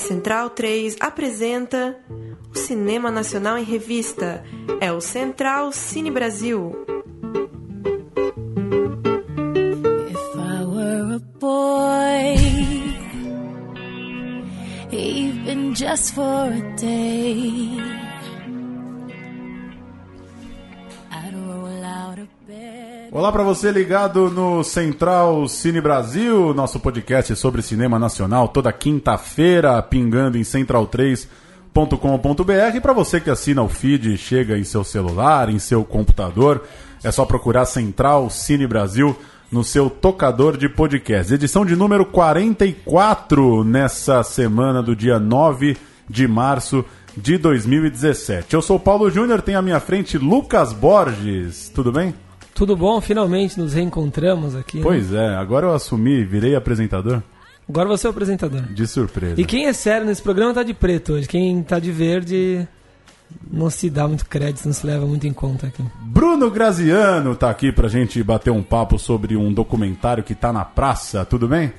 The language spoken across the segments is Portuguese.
Central 3 apresenta o Cinema Nacional em Revista. É o Central Cine Brasil. If I were a boy, even just for a day, Olá para você ligado no Central Cine Brasil, nosso podcast sobre cinema nacional, toda quinta-feira, pingando em central3.com.br. E para você que assina o feed, chega em seu celular, em seu computador, é só procurar Central Cine Brasil no seu tocador de podcast. Edição de número 44 nessa semana do dia 9 de março de 2017. Eu sou Paulo Júnior, tenho à minha frente Lucas Borges. Tudo bem? Tudo bom? Finalmente nos reencontramos aqui. né? Pois é, agora eu assumi, virei apresentador. Agora você é o apresentador. De surpresa. E quem é sério nesse programa tá de preto hoje. Quem tá de verde não se dá muito crédito, não se leva muito em conta aqui. Bruno Graziano tá aqui pra gente bater um papo sobre um documentário que tá na praça, tudo bem?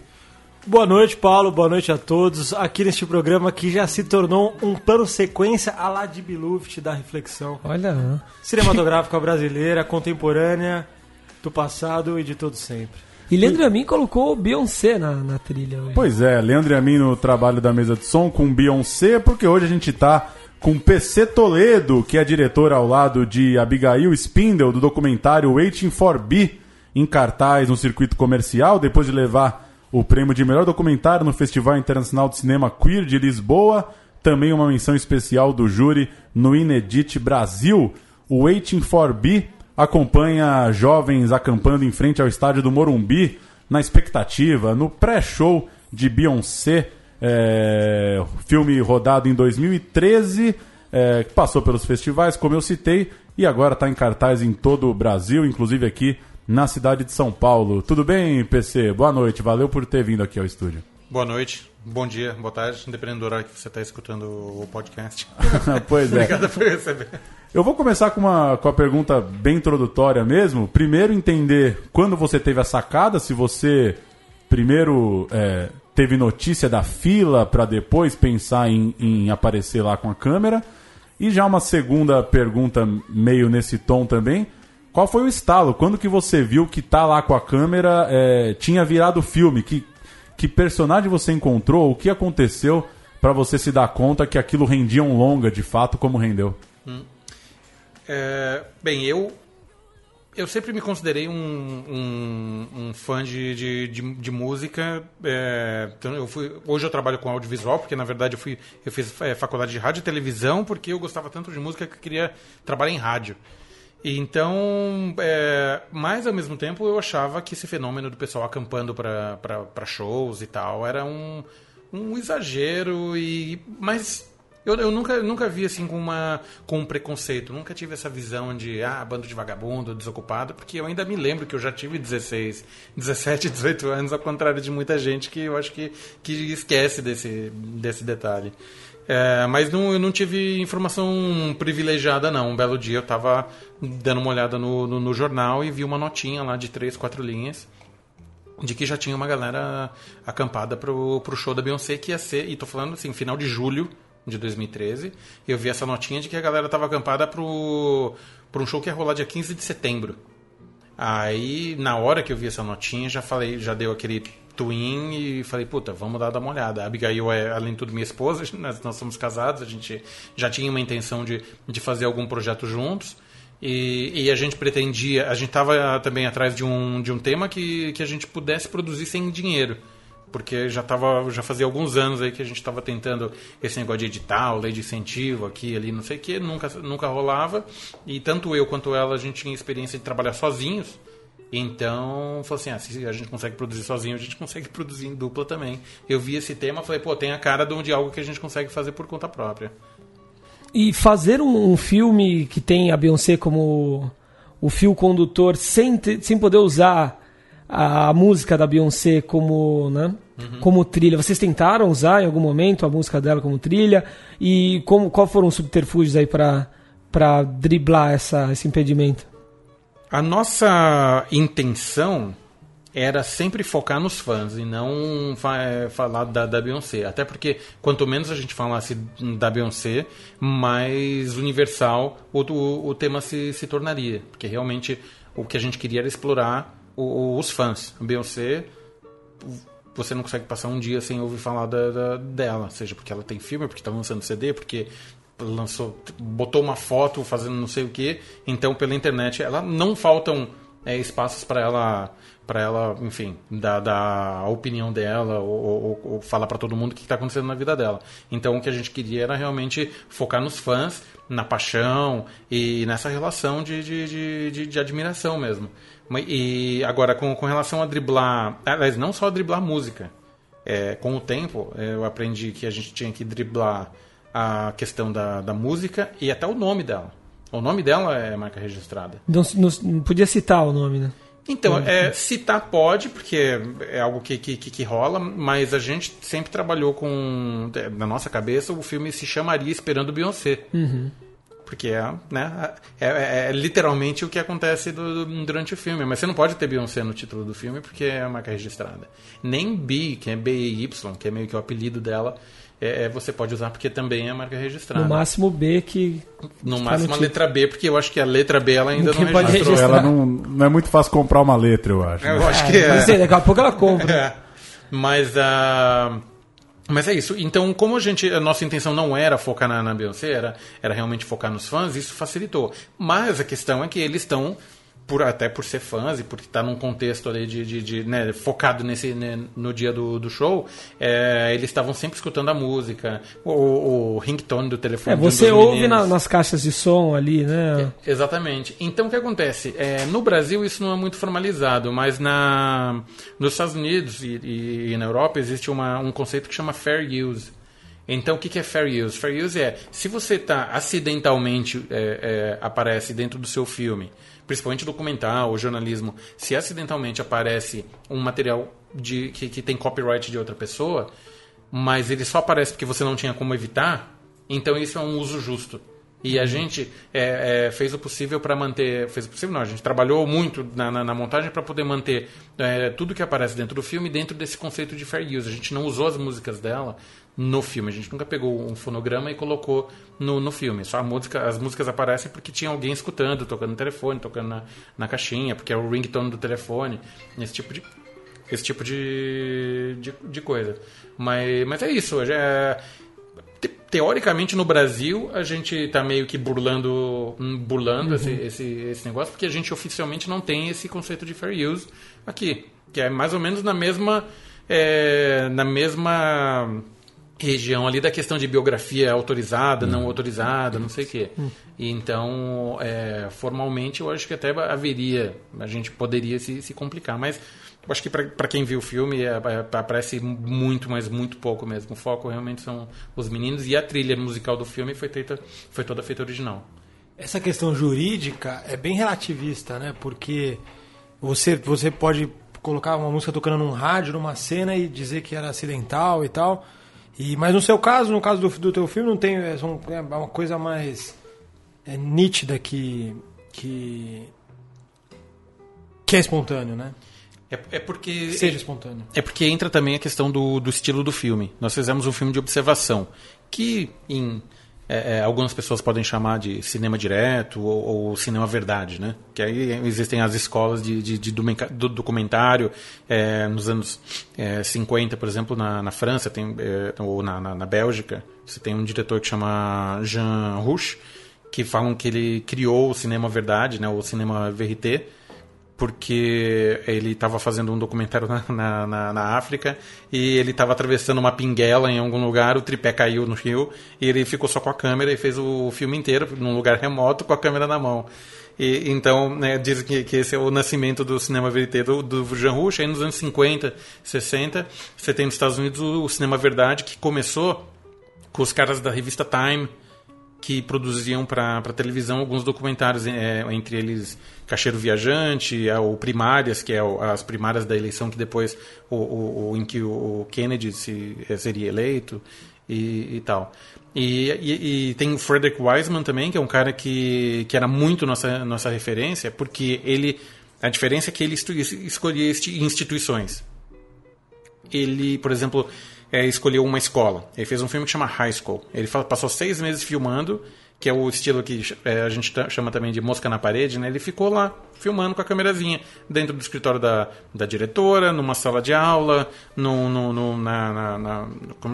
Boa noite, Paulo. Boa noite a todos. Aqui neste programa que já se tornou um plano sequência a lá de Beluft da reflexão Olha, né? cinematográfica brasileira, contemporânea, do passado e de todo sempre. E Leandro Amin colocou o Beyoncé na, na trilha hoje. Pois é, Leandro e a mim no trabalho da mesa de som com Beyoncé, porque hoje a gente tá com PC Toledo, que é diretor ao lado de Abigail Spindle, do documentário Waiting for B, em cartaz no circuito comercial, depois de levar o prêmio de melhor documentário no Festival Internacional de Cinema Queer de Lisboa, também uma menção especial do júri no Inedit Brasil. O Waiting for B acompanha jovens acampando em frente ao estádio do Morumbi, na expectativa, no pré-show de Beyoncé, é, filme rodado em 2013, é, que passou pelos festivais, como eu citei, e agora está em cartaz em todo o Brasil, inclusive aqui na cidade de São Paulo. Tudo bem, PC? Boa noite, valeu por ter vindo aqui ao estúdio. Boa noite, bom dia, boa tarde, dependendo do horário que você está escutando o podcast. pois é. Obrigado por receber. Eu vou começar com uma, com a pergunta bem introdutória mesmo. Primeiro, entender quando você teve a sacada, se você primeiro é, teve notícia da fila para depois pensar em, em aparecer lá com a câmera. E já uma segunda pergunta, meio nesse tom também. Qual foi o estalo? Quando que você viu que tá lá com a câmera é, tinha virado filme? Que, que personagem você encontrou? O que aconteceu para você se dar conta que aquilo rendia um longa de fato como rendeu? É, bem, eu eu sempre me considerei um, um, um fã de, de, de, de música. é, então eu fui, hoje eu trabalho com audiovisual, porque na verdade eu, fui, eu fiz é, faculdade de rádio e televisão, porque eu gostava tanto de música que eu queria trabalhar em rádio. Então, é, mas ao mesmo tempo eu achava que esse fenômeno do pessoal acampando para shows e tal era um, um exagero e mas eu, eu nunca, nunca vi assim com, uma, com um preconceito, nunca tive essa visão de ah, bando de vagabundo, desocupado, porque eu ainda me lembro que eu já tive 16, 17, 18 anos, ao contrário de muita gente que eu acho que, que esquece desse, desse detalhe. É, mas não, eu não tive informação privilegiada, não. Um belo dia eu estava dando uma olhada no, no, no jornal e vi uma notinha lá de três, quatro linhas de que já tinha uma galera acampada pro, pro show da Beyoncé, que ia ser, e tô falando assim, final de julho de 2013. Eu vi essa notinha de que a galera tava acampada pro, pro um show que ia rolar dia 15 de setembro. Aí, na hora que eu vi essa notinha, já falei, já deu aquele twin e falei, puta, vamos dar uma olhada. A Abigail é, além de tudo, minha esposa, nós, nós somos casados, a gente já tinha uma intenção de, de fazer algum projeto juntos. E, e a gente pretendia, a gente estava também atrás de um, de um tema que, que a gente pudesse produzir sem dinheiro. Porque já, tava, já fazia alguns anos aí que a gente estava tentando esse negócio de edital, lei de incentivo aqui, ali, não sei o que, nunca, nunca rolava. E tanto eu quanto ela, a gente tinha experiência de trabalhar sozinhos. Então, falou assim, ah, se a gente consegue produzir sozinho, a gente consegue produzir em dupla também. Eu vi esse tema, falei, pô, tem a cara de um- algo que a gente consegue fazer por conta própria. E fazer um, filme que tem a Beyoncé como o fio condutor sem, ter- sem poder usar a, música da Beyoncé como, né, como trilha. Vocês tentaram usar em algum momento a música dela como trilha? E como, qual foram os subterfúgios aí para para driblar essa, esse impedimento? A nossa intenção era sempre focar nos fãs e não fa- é, falar da, da Beyoncé. Até porque quanto menos a gente falasse da Beyoncé, mais universal o, o, o tema se, se tornaria. Porque realmente o que a gente queria era explorar o- os fãs. A Beyoncé você não consegue passar um dia sem ouvir falar da, da- dela, seja porque ela tem filme, porque está lançando CD, porque lançou, botou uma foto fazendo não sei o que, então pela internet ela não faltam é, espaços para ela para ela, enfim, dar, dar a opinião dela ou, ou- ou falar para todo mundo o que está acontecendo na vida dela. Então o que a gente queria era realmente focar nos fãs, na paixão e nessa relação de, de, de, de- de admiração mesmo. E agora, com, com relação a driblar, aliás, não só driblar música, é, com o tempo eu aprendi que a gente tinha que driblar a questão da, da música e até o nome dela. O nome dela é marca registrada. Não, não- não podia citar o nome, né? Então, é, citar pode, porque é algo que, que, que- rola, mas a gente sempre trabalhou com. é, Na nossa cabeça, o filme se chamaria Esperando Beyoncé. Porque é, né, é, é- é literalmente o que acontece do- do- durante o filme. Mas você não pode ter Beyoncé no título do filme porque é marca registrada. Nem B, que é BY, que é meio que o apelido dela, é, é, você pode usar porque também é a marca registrada. No máximo B que. No tá máximo no a título. letra B, porque eu acho que a letra B ela ainda Ninguém não pode registrou. registrar. Ela não, não é muito fácil comprar uma letra, eu acho. Eu acho É, que é. Não sei, daqui a pouco ela compra. É. Mas ah, mas é isso. Então, como a gente, a nossa intenção não era focar na, na Beyoncé, era, era realmente focar nos fãs, isso facilitou. Mas a questão é que eles estão por, até por ser fãs e por estar num contexto ali de, de, de, né, focado nesse né, no dia do, do show, é, eles estavam sempre escutando a música, o, o ringtone do telefone. É, um você dos ouve na- nas caixas de som ali, né? Exatamente. Então o que acontece? É, no Brasil isso não é muito formalizado, mas na, nos Estados Unidos e, e- e na Europa existe uma, um conceito que chama fair use. Então o que que é fair use? Fair use é se você tá acidentalmente é, é, aparece dentro do seu filme, principalmente documental ou jornalismo, se acidentalmente aparece um material de, que, que tem copyright de outra pessoa, mas ele só aparece porque você não tinha como evitar, então isso é um uso justo. E a gente é, é, fez o possível para manter. Fez o possível, não, a gente trabalhou muito na, na- na montagem para poder manter é, tudo que aparece dentro do filme dentro desse conceito de fair use. A gente não usou as músicas dela no filme, a gente nunca pegou um fonograma e colocou no, no filme. Só a música, as músicas aparecem porque tinha alguém escutando, tocando no telefone, tocando na, na caixinha, porque é o ringtone do telefone, esse tipo de, esse tipo de, de, de coisa. Mas, mas é isso. já- te- teoricamente no Brasil a gente está meio que burlando, burlando esse, esse, esse negócio, porque a gente oficialmente não tem esse conceito de fair use aqui. Que é mais ou menos na mesma. é, na mesma região ali da questão de biografia autorizada, não autorizada, não sei o quê. E então, é, formalmente, eu acho que até haveria, a gente poderia se, se complicar, mas eu acho que para quem viu o filme é, é, aparece muito, mas muito pouco mesmo. O foco realmente são os meninos e a trilha musical do filme foi, feita, foi toda feita original. Essa questão jurídica é bem relativista, né? Porque você, você pode colocar uma música tocando num rádio, numa cena e dizer que era acidental e tal. E, mas no seu caso, no caso do, do teu filme, não tem. É, é uma coisa mais é, nítida que. que. que é espontâneo, né? É, é porque. Seja espontâneo. É porque entra também a questão do, do estilo do filme. Nós fizemos um filme de observação, que em é, é, algumas pessoas podem chamar de cinema direto ou, ou cinema verdade, né? Que aí existem as escolas de, de, de do documentário. é, nos anos é, 50, por exemplo, na, na França tem, é, ou na, na, na Bélgica, você tem um diretor que chama Jean Rouch, que falam que ele criou o cinema verdade, né? O cinema verité porque ele estava fazendo um documentário na, na, na- na África e ele estava atravessando uma pinguela em algum lugar, o tripé caiu no rio e ele ficou só com a câmera e fez o filme inteiro num lugar remoto com a câmera na mão. E, então, né, dizem que, que esse é o nascimento do cinema verité do, do Jean Rouch. Aí nos anos 50, 60, você tem nos Estados Unidos o, o cinema verdade que começou com os caras da revista Time, que produziam para televisão alguns documentários, é, entre eles Cacheiro Viajante, a- o Primárias, que é o- as primárias da eleição que depois o, o- o- em que o Kennedy se, eh, seria eleito e, e tal. E, e- e tem o Frederick Wiseman também, que é um cara que, que era muito nossa, nossa referência, porque ele A diferença é que ele escolhia instituições. Ele, por exemplo, é, escolheu uma escola. Ele fez um filme que chama High School. Ele passou seis meses filmando, que é o estilo que é, a gente chama também de mosca na parede, né? Ele ficou lá filmando com a câmerazinha dentro do escritório da, da diretora, numa sala de aula, no, no, no, na, na- na-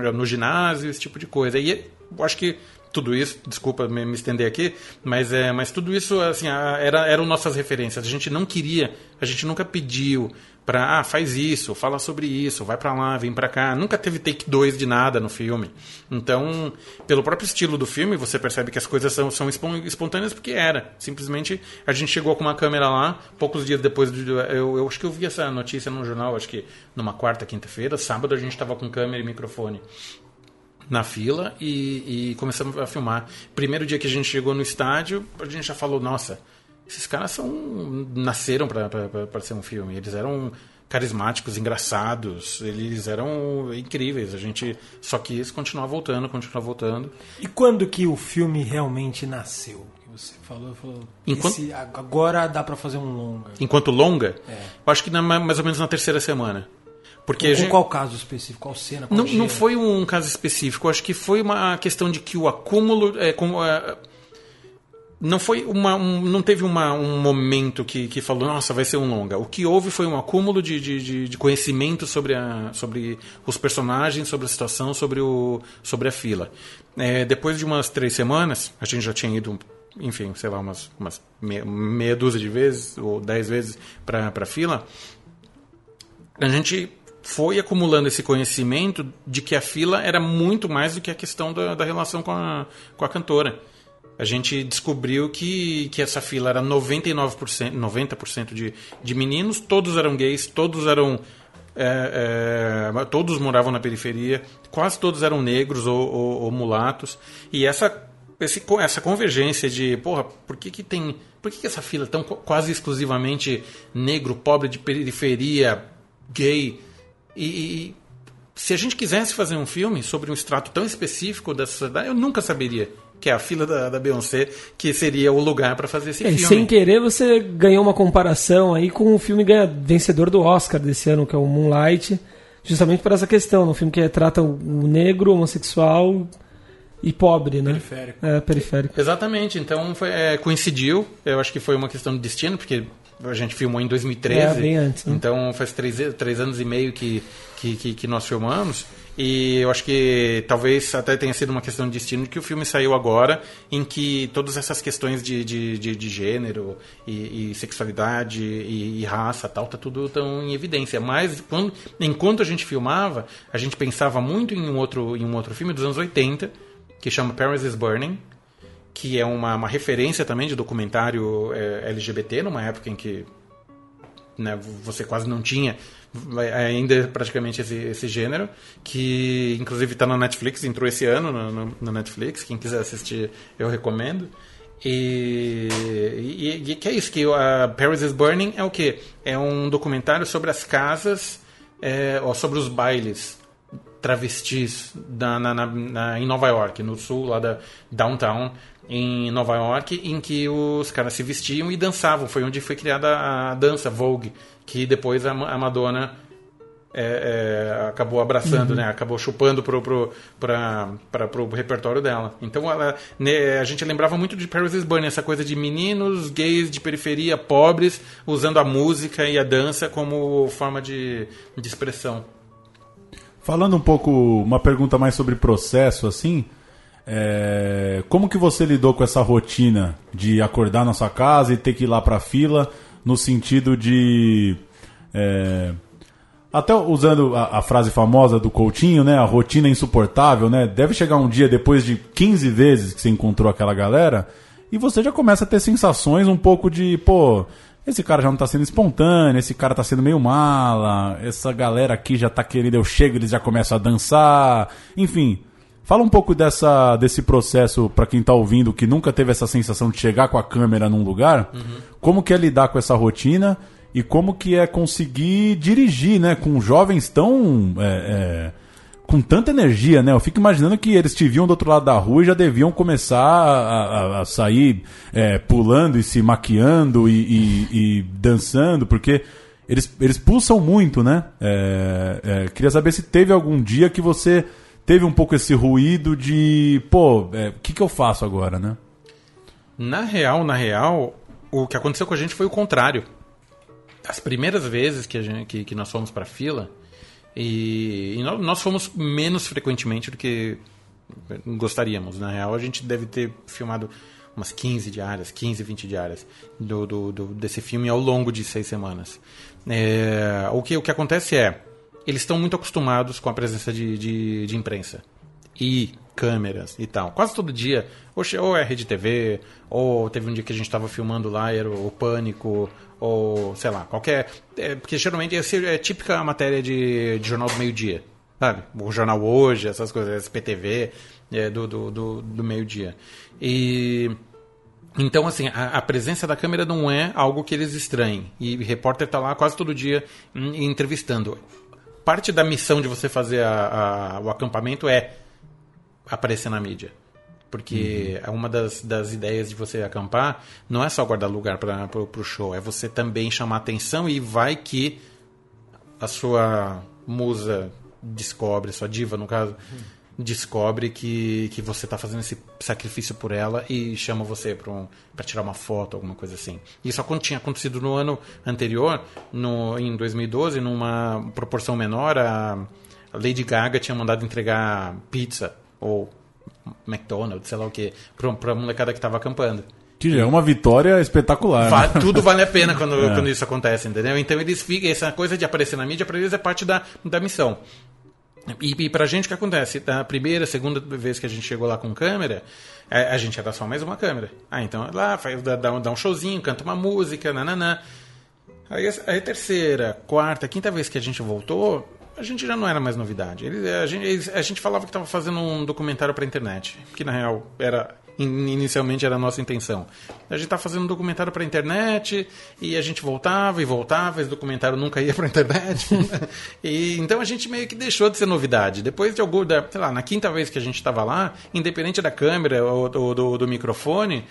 é, no ginásio, esse tipo de coisa. E eu acho que tudo isso, desculpa me, me estender aqui, mas é, mas tudo isso assim a- era eram nossas referências. A gente não queria, a gente nunca pediu para ah, faz isso, fala sobre isso, vai para lá, vem para cá. Nunca teve take 2 de nada no filme. Então, pelo próprio estilo do filme, você percebe que as coisas são, são espon- espontâneas porque era. Simplesmente a gente chegou com uma câmera lá, poucos dias depois do, eu, eu acho que eu vi essa notícia no jornal, acho que numa quarta, quinta-feira, sábado a gente estava com câmera e microfone na fila e, e começamos a filmar. Primeiro dia que a gente chegou no estádio, a gente já falou, nossa, esses caras são nasceram para ser um filme. Eles eram carismáticos, engraçados, eles eram incríveis. A gente só quis continuar voltando, continuar voltando. E quando que o filme realmente nasceu? Você falou, falou Enquanto- esse- agora dá pra fazer um longa. Enquanto longa, eu acho que na- mais ou menos na terceira semana. Porque Com gente- qual caso específico? Qual cena? Qual Não, não foi um caso específico. Eu acho que foi uma questão de que o acúmulo. É, como, é, não foi uma, um- não teve uma, um momento que, que falou, nossa, vai ser um longa. O que houve foi um acúmulo de, de, de- conhecimento sobre, a, sobre os personagens, sobre a situação, sobre, o, sobre a fila. É, depois de umas três semanas, a gente já tinha ido, enfim, sei lá, umas, umas meia, meia dúzia de vezes, ou dez vezes para a fila a gente foi acumulando esse conhecimento de que a fila era muito mais do que a questão da, da relação com a, com a cantora. A gente descobriu que, que essa fila era 99%, 90% de, de meninos, todos eram gays, todos eram. é, é, todos moravam na periferia, quase todos eram negros ou, ou- ou mulatos. E essa, esse, essa convergência de, porra, por que, que tem. Por que, que essa fila é tão quase exclusivamente negro, pobre de periferia, gay? E, e se a gente quisesse fazer um filme sobre um extrato tão específico da sociedade, eu nunca saberia que é a fila da, da Beyoncé que seria o lugar para fazer esse É, filme. sem querer, você ganhou uma comparação aí com o filme ganha- vencedor do Oscar desse ano, que é o Moonlight, justamente por essa questão, um filme que trata o negro, homossexual e pobre, né? Periférico. É, periférico. Exatamente, então foi, é, coincidiu, eu acho que foi uma questão de destino, porque a gente filmou em 2013. É, bem antes, né? Então faz três, três anos e meio que, que, que, que nós filmamos. E eu acho que talvez até tenha sido uma questão de destino de que o filme saiu agora, em que todas essas questões de, de, de, de gênero e, e sexualidade e, e raça tal, tá tudo tão em evidência. Mas quando, enquanto a gente filmava, a gente pensava muito em um outro, em um outro filme dos anos 80, que chama Paris is Burning, que é uma, uma referência também de documentário é, LGBT, numa época em que né, você quase não tinha ainda praticamente esse, esse gênero, que inclusive está na Netflix, entrou esse ano no, no- no Netflix, quem quiser assistir eu recomendo. E, e, e que é isso, que a Paris is Burning é o quê? É um documentário sobre as casas, é, ou sobre os bailes travestis da, na, na- na- em Nova York, no sul, lá da downtown, em Nova York, em que os caras se vestiam e dançavam. Foi onde foi criada a dança Vogue, que depois a, Ma- a Madonna é, é, acabou abraçando, né? Acabou chupando pro, pro, pra, pra, pro repertório dela. Então ela, né, a gente lembrava muito de Paris is Burning, essa coisa de meninos gays de periferia, pobres, usando a música e a dança como forma de, de expressão. Falando um pouco, uma pergunta mais sobre processo, assim, é, como que você lidou com essa rotina de acordar na sua casa e ter que ir lá pra fila, no sentido de... é, até usando a, a frase famosa do Coutinho, né? A rotina insuportável, né? Deve chegar um dia depois de 15 vezes que você encontrou aquela galera e você já começa a ter sensações um pouco de, pô, esse cara já não tá sendo espontâneo, esse cara tá sendo meio mala, essa galera aqui já tá querendo, eu chego, eles já começam a dançar, enfim. Fala um pouco dessa, desse processo pra quem tá ouvindo que nunca teve essa sensação de chegar com a câmera num lugar. Como que é lidar com essa rotina e como que é conseguir dirigir, né? Com jovens tão. é, é, com tanta energia, né? Eu fico imaginando que eles te viam do outro lado da rua e já deviam começar a, a- a sair é, pulando e se maquiando e, e- e dançando, porque eles, eles pulsam muito, né? É, é, queria saber se teve algum dia que você teve um pouco esse ruído de, pô, é, o que, que eu faço agora, né? Na real, na real, o que aconteceu com a gente foi o contrário. As primeiras vezes que, gente, que, que nós fomos pra fila, e, e nó- nós fomos menos frequentemente do que gostaríamos. Na real, a gente deve ter filmado umas 15 diárias, 15, 20 diárias do, do, do- desse filme ao longo de seis semanas. É, o, que, o que acontece é, eles estão muito acostumados com a presença de, de, de imprensa e câmeras e tal. Quase todo dia, ou, é Rede TV, ou teve um dia que a gente estava filmando lá, era o Pânico, ou sei lá, qualquer. é, porque geralmente é típica matéria de, de jornal do meio-dia, sabe? O Jornal Hoje, essas coisas, SPTV, é, do, do, do, do meio-dia. E. Então, assim, a, a presença da câmera não é algo que eles estranhem. E o repórter está lá quase todo dia hum, entrevistando. Parte da missão de você fazer a- a- o acampamento é aparecer na mídia. Porque é uma das, das ideias de você acampar não é só guardar lugar para o show, é você também chamar atenção e vai que a sua musa descobre, sua diva no caso, descobre que, que você está fazendo esse sacrifício por ela e chama você para um, pra tirar uma foto, alguma coisa assim. Isso tinha acontecido no ano anterior, no, em 2012, numa proporção menor, a, Lady Gaga tinha mandado entregar pizza ou McDonald's, sei lá o que, para a molecada que estava acampando. Que é uma vitória espetacular. Né? tudo vale a pena quando, É. quando isso acontece, entendeu? Então eles ficam, essa coisa de aparecer na mídia, para eles é parte da, da missão. E, e pra gente o que acontece? Da primeira, segunda vez que a gente chegou lá com câmera, a, a gente era só mais uma câmera. Ah, então lá, faz, dá, dá um- dá um showzinho, canta uma música, nananã. Aí, a- terceira, quarta, quinta vez que a gente voltou, a gente já não era mais novidade. Eles- a, gente, eles- a gente falava que estava fazendo um documentário pra internet, que na real era inicialmente era a nossa intenção. A gente estava fazendo um documentário pra internet e a gente voltava e voltava, esse documentário nunca ia pra internet. e então a gente meio que deixou de ser novidade. Depois de algum, da, sei lá, na quinta vez que a gente estava lá, independente da câmera ou do, do- microfone,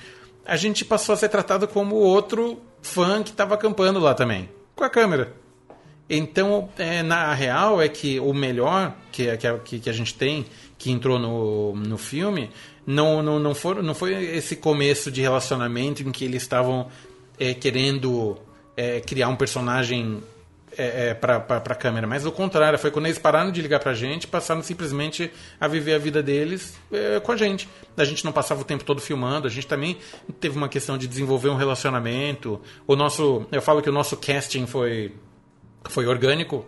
a gente passou a ser tratado como outro fã que estava acampando lá também, com a câmera. Então, é, na real é que o melhor que, que, que a gente tem, que entrou no, no filme, não, não, não, for, não foi esse começo de relacionamento em que eles estavam é, querendo é, criar um personagem é, é, para a câmera, mas o contrário, foi quando eles pararam de ligar pra gente, passaram simplesmente a viver a vida deles é, com a gente. A gente não passava o tempo todo filmando, a gente também teve uma questão de desenvolver um relacionamento. O nosso, eu falo que o nosso casting foi foi orgânico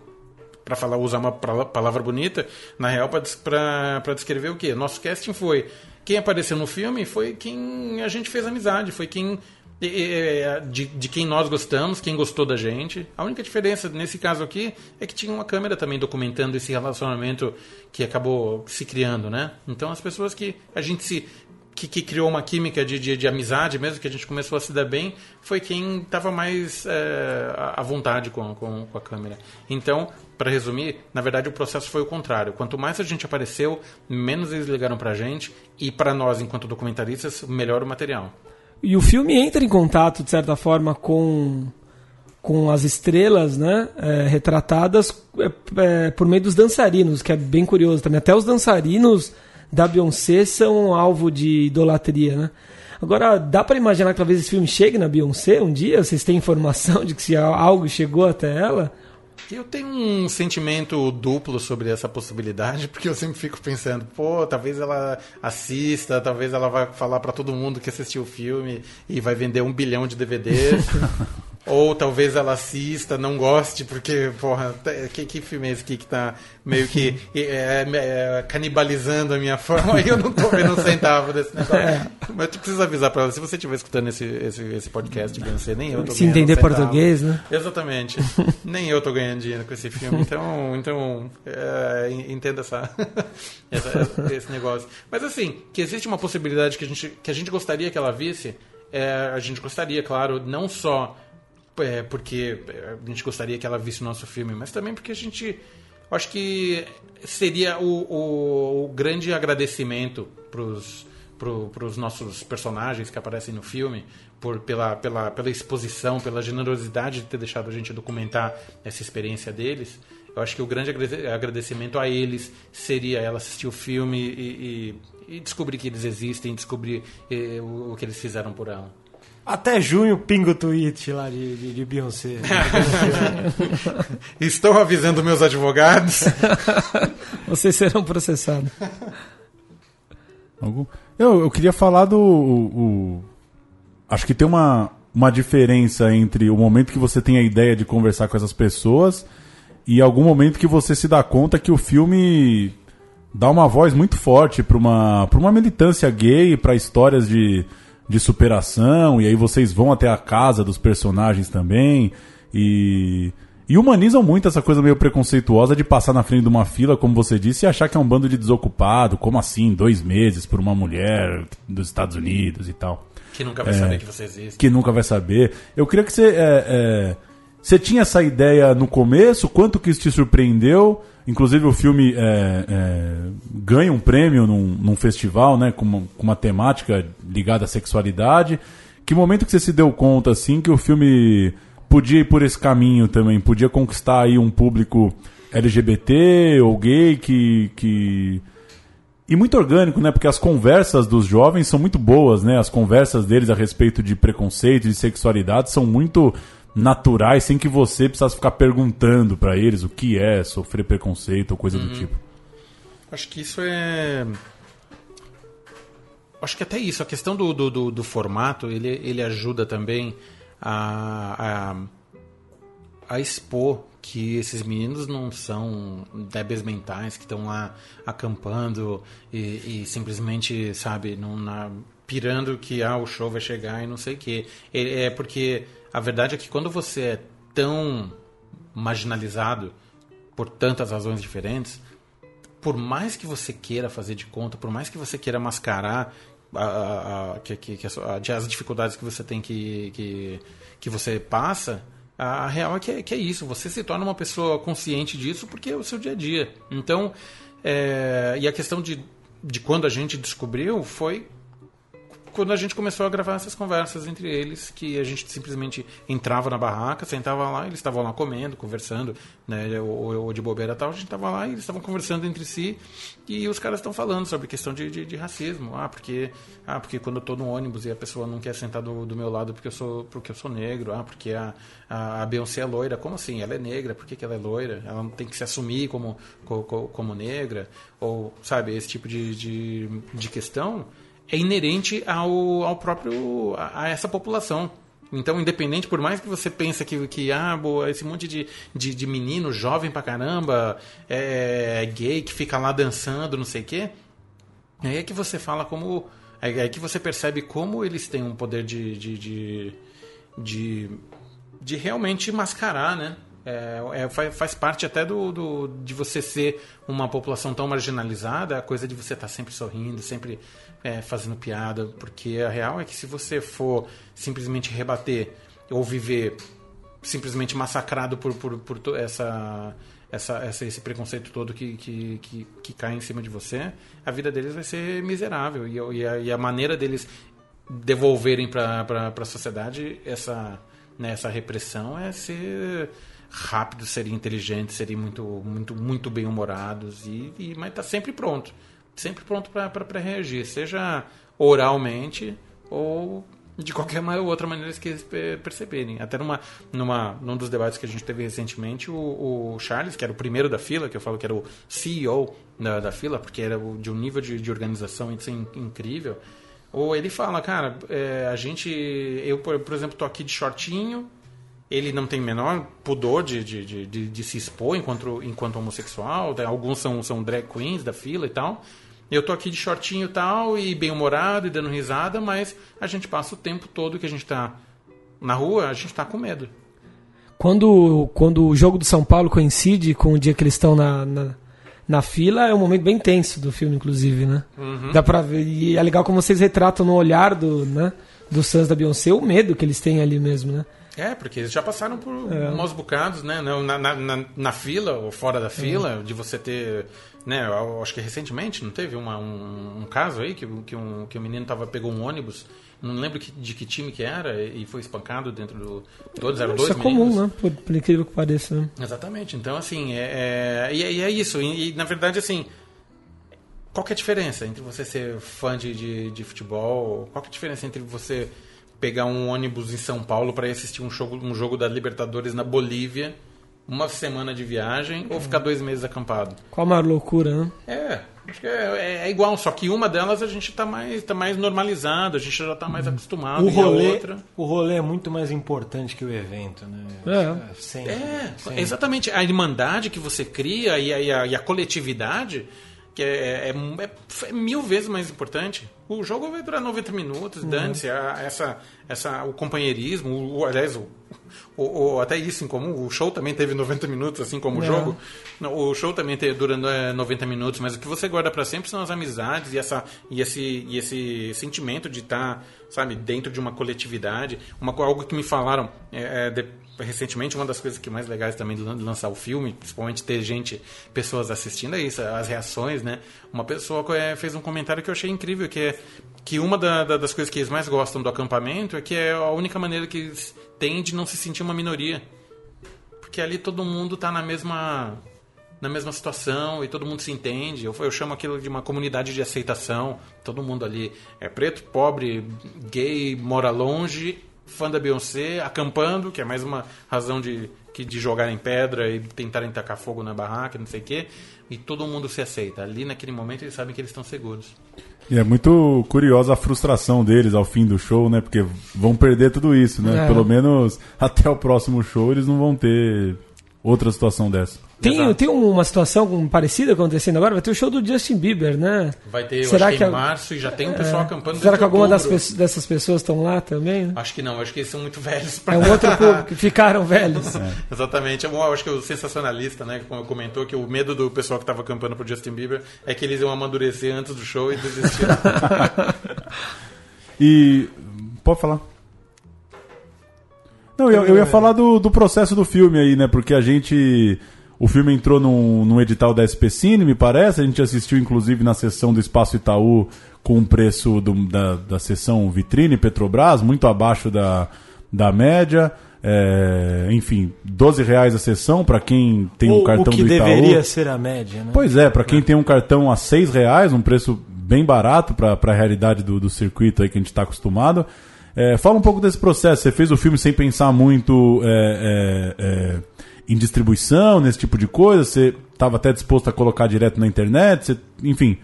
para falar usar uma palavra bonita na real para descrever o que nosso casting foi quem apareceu no filme foi quem a gente fez amizade foi quem é, de, de quem nós gostamos quem gostou da gente a única diferença nesse caso aqui é que tinha uma câmera também documentando esse relacionamento que acabou se criando né então as pessoas que a gente se que, que criou uma química de, de, de amizade mesmo, que a gente começou a se dar bem, foi quem estava mais é, à vontade com, com, com a câmera. Então, para resumir, na verdade o processo foi o contrário. Quanto mais a gente apareceu, menos eles ligaram pra gente, e para nós, enquanto documentaristas, melhor o material. E o filme entra em contato, de certa forma, com, com as estrelas né, é, retratadas é, é, por meio dos dançarinos, que é bem curioso também. Até os dançarinos da Beyoncé são alvo de idolatria, né? Agora, dá para imaginar que talvez esse filme chegue na Beyoncé um dia? Vocês têm informação de que se algo chegou até ela? Eu tenho um sentimento duplo sobre essa possibilidade, porque eu sempre fico pensando, pô, talvez ela assista, talvez ela vai falar pra todo mundo que assistiu o filme e vai vender um bilhão de DVDs. Ou talvez ela assista, não goste, porque, porra, tá- que, que filme é esse aqui que tá meio que é, é, canibalizando a minha forma? Aí eu não tô vendo um centavo desse negócio. Mas tu precisa avisar pra ela, se você estiver escutando esse, esse, esse podcast, Beyoncé, nem eu tô Se um entender centavo. português, né? Exatamente. Nem eu tô ganhando dinheiro com esse filme, então, então é, en- entenda essa, essa- esse negócio. Mas assim, que existe uma possibilidade que a gente, que a gente gostaria que ela visse, é, a gente gostaria, claro, não só é, porque é, a gente gostaria que ela visse o nosso filme, mas também porque a gente acho que seria o, o, o grande agradecimento pros para os nossos personagens que aparecem no filme, por, pela, pela, pela exposição, pela generosidade de ter deixado a gente documentar essa experiência deles. Eu acho que o grande agrade- agradecimento a eles seria ela assistir o filme e, e- e descobrir que eles existem, descobrir eh, o, o que eles fizeram por ela. Até junho pinga o tweet lá de, de, de Beyoncé. Estou avisando meus advogados. Vocês serão processados. Algum- Eu, eu queria falar do. o- o- Acho que tem uma, uma diferença entre o momento que você tem a ideia de conversar com essas pessoas e algum momento que você se dá conta que o filme dá uma voz muito forte para uma, pra uma militância gay, para histórias de, de superação, e aí vocês vão até a casa dos personagens também. E. E humanizam muito essa coisa meio preconceituosa de passar na frente de uma fila, como você disse, e achar que é um bando de desocupado, como assim, dois meses por uma mulher dos Estados Unidos e tal. Que nunca vai saber que você existe. Que nunca vai saber. Eu queria que você. é, é, você tinha essa ideia no começo? Quanto que isso te surpreendeu? Inclusive o filme é, é, ganha um prêmio num, num festival, né? Com uma, com uma temática ligada à sexualidade. Que momento que você se deu conta, assim, que o filme podia ir por esse caminho também? Podia conquistar aí um público LGBT ou gay que... que... E muito orgânico, né? Porque as conversas dos jovens são muito boas, né? As conversas deles a respeito de preconceito, de sexualidade, são muito naturais, sem que você precisasse ficar perguntando pra eles o que é sofrer preconceito ou coisa do tipo. Acho que isso é. Acho que até isso, a questão do, do, do, do formato, ele, ele ajuda também a, a, a expor que esses meninos não são débeis mentais que estão lá acampando e, e simplesmente, sabe, não, na, pirando que ah, o show vai chegar e não sei o quê. É, é porque a verdade é que quando você é tão marginalizado por tantas razões diferentes, por mais que você queira fazer de conta, por mais que você queira mascarar a, a- a- que, que- as, dificuldades que você tem que, que, que você passa, a real é que, é que é isso. Você se torna uma pessoa consciente disso porque é o seu dia a dia. Então, é, e a questão de, de quando a gente descobriu foi quando a gente começou a gravar essas conversas entre eles, que a gente simplesmente entrava na barraca, sentava lá, eles estavam lá comendo, conversando, né, ou, ou de bobeira tal, a gente estava lá e eles estavam conversando entre si, e os caras estão falando sobre questão de, de, de racismo, ah, porque, ah, porque quando eu estou no ônibus e a pessoa não quer sentar do, do meu lado porque eu sou, porque eu sou negro, ah, porque a, a, a Beyoncé é loira, como assim? Ela é negra, por que, que ela é loira? Ela não tem que se assumir como, co- co- como, negra, ou, sabe, esse tipo de, de, de questão é inerente ao, ao próprio a, a essa população. Então, independente, por mais que você pense que, que ah, boa, esse monte de, de, de menino jovem pra caramba, é, gay, que fica lá dançando, não sei o quê, aí é que você fala como. Aí é que você percebe como eles têm um poder de. de, de, de, de realmente mascarar, né? É, é, faz, faz parte até do, do, de você ser uma população tão marginalizada, a coisa de você estar sempre sorrindo, sempre é, fazendo piada, porque a real é que se você for simplesmente rebater ou viver simplesmente massacrado por, por, por essa, essa, essa, esse preconceito todo que, que, que, que cai em cima de você, a vida deles vai ser miserável. E, e, a, e a maneira deles devolverem para a sociedade essa, né, essa repressão é ser rápidos, serem inteligentes, serem muito, muito, muito bem humorados, e, e, mas tá sempre pronto. Sempre pronto para reagir, seja oralmente ou de qualquer outra maneira que eles pe- perceberem. Até numa, numa, num dos debates que a gente teve recentemente, o, o Charles, que era o primeiro da fila, que eu falo que era o CEO da, da fila, porque era de um nível de, de organização assim, incrível, ou ele fala, cara, é, a gente. Eu, por exemplo, tô aqui de shortinho. Ele não tem menor pudor de, de, de, de- se expor enquanto, enquanto homossexual. né? Alguns são, são drag queens da fila e tal. Eu tô aqui de shortinho e tal, e bem humorado e dando risada, mas a gente passa o tempo todo que a gente tá na rua, a gente tá com medo. Quando, quando o jogo do São Paulo coincide com o dia que eles estão na, na, na fila, é um momento bem tenso do filme, inclusive, né? Dá pra ver. E é legal como vocês retratam no olhar do, né, dos fãs da Beyoncé o medo que eles têm ali mesmo, né? É, porque eles já passaram por maus bocados, né? Na, na, na, na fila, ou fora da fila, de você ter. Né, eu acho que recentemente, não teve uma, um, um caso aí que, que, um, que o menino tava, pegou um ônibus, não lembro que- de que time que era, e foi espancado dentro do. Todos eram dois Isso é comum, né? Por, por incrível que pareça. Né? Exatamente. Então, assim, é, é- e, é- e é isso. E, e, na verdade, assim, qual que é a diferença entre você ser fã de, de, de futebol? Qual que é a diferença entre você pegar um ônibus em São Paulo para ir assistir um jogo, um jogo da Libertadores na Bolívia, uma semana de viagem, ou ficar dois meses acampado? Qual a maior loucura, né? É, acho que é, é- é igual, só que uma delas a gente tá mais, tá mais normalizado, a gente já tá mais acostumado. O e a rolê, outra... o rolê é muito mais importante que o evento, né? É. sempre, É, sempre. exatamente. A irmandade que você cria e a, e a- e a coletividade, que é, é- é- é mil vezes mais importante. O jogo vai durar 90 minutos, dane-se. a- Essa, essa, o companheirismo, o, o- aliás, o, o- o- até isso em comum. O show também teve 90 minutos, assim como o É. jogo. Não, O show também teve, durando é, 90 minutos, mas o que você guarda para sempre são as amizades e, essa, e, esse, e esse sentimento de estar, sabe, dentro de uma coletividade. Uma, algo que me falaram é, é, de- recentemente, uma das coisas que mais legais também de lançar o filme, principalmente ter gente, pessoas assistindo, é isso, as reações, né? Uma pessoa é, fez um comentário que eu achei incrível, que é que uma da- da- das coisas que eles mais gostam do acampamento é que é a única maneira que eles têm de não se sentir uma minoria. Porque ali todo mundo tá na mesma na mesma situação e todo mundo se entende. Eu, eu chamo aquilo de uma comunidade de aceitação. Todo mundo ali é preto, pobre, gay, mora longe, fã da Beyoncé, acampando, que é mais uma razão de, que, de jogar em pedra e tentarem tacar fogo na barraca, não sei o quê. E todo mundo se aceita. Ali naquele momento eles sabem que eles estão seguros. E é muito curiosa a frustração deles ao fim do show, né? Porque vão perder tudo isso, né? É. Pelo menos até o próximo show eles não vão ter outra situação dessa. Tem, Exato. tem uma situação parecida acontecendo agora? Vai ter o show do Justin Bieber, né? Vai ter, eu Será acho que, que em a- março e já tem um pessoal É. acampando. Será que alguma das dessas pessoas estão lá também? né? Acho que não, acho que eles são muito velhos pra É um outro público, que ficaram velhos. Exatamente. Eu acho que o sensacionalista, né, como comentou que o medo do pessoal que estava acampando pro Justin Bieber é que eles iam amadurecer antes do show e desistir. E. Pode falar. Não, eu, eu ia falar do, do processo do filme aí, né? Porque a gente. O filme entrou num, num edital da SP Cine, me parece. A gente assistiu, inclusive, na sessão do Espaço Itaú com o preço do- da, da sessão Vitrine Petrobras, muito abaixo da, da média. É, enfim, 12 reais a sessão para quem tem um o, cartão o que do Itaú. deveria ser a média, né? Pois é, para quem tem um cartão a seis reais, um preço bem barato para a realidade do, do circuito aí que a gente está acostumado. É, fala um pouco desse processo. Você fez o filme sem pensar muito é, é, é, em distribuição, nesse tipo de coisa. Você estava até disposto a colocar direto na internet. Você- enfim,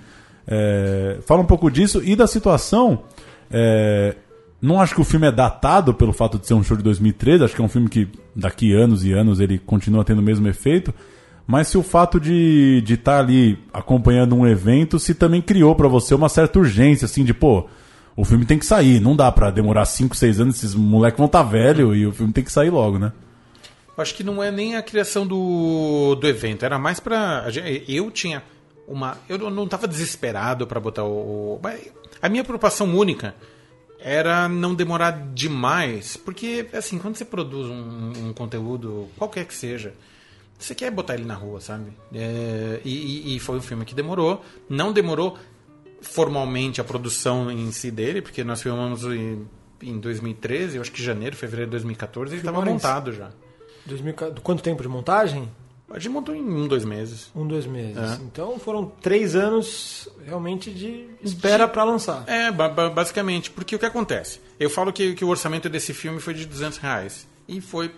é, fala um pouco disso e da situação. é, não acho que o filme é datado pelo fato de ser um show de 2013. Acho que é um filme que daqui anos e anos ele continua tendo o mesmo efeito. Mas se o fato de estar de tá ali acompanhando um evento, se também criou pra você uma certa urgência, assim, de pô, o filme tem que sair, não dá pra demorar 5, 6 anos, esses moleques vão estar tá velho e o filme tem que sair logo, né? Acho que não é nem a criação do, do evento, era mais pra. Eu tinha uma. Eu não estava desesperado para botar o. A minha preocupação única era não demorar demais, porque, assim, quando você produz um, um conteúdo, qualquer que seja, você quer botar ele na rua, sabe? É, e, e- foi um filme que demorou. Não demorou formalmente a produção em si dele, porque nós filmamos em, em 2013, eu acho que janeiro, fevereiro de 2014, ele estava montado já. 2000, quanto tempo de montagem? A gente montou em um, dois meses. Um, dois meses. É. Então foram três anos realmente de espera pra lançar. É, ba- ba- basicamente. Porque o que acontece? Eu falo que, que o orçamento desse filme foi de 200 reais. E foi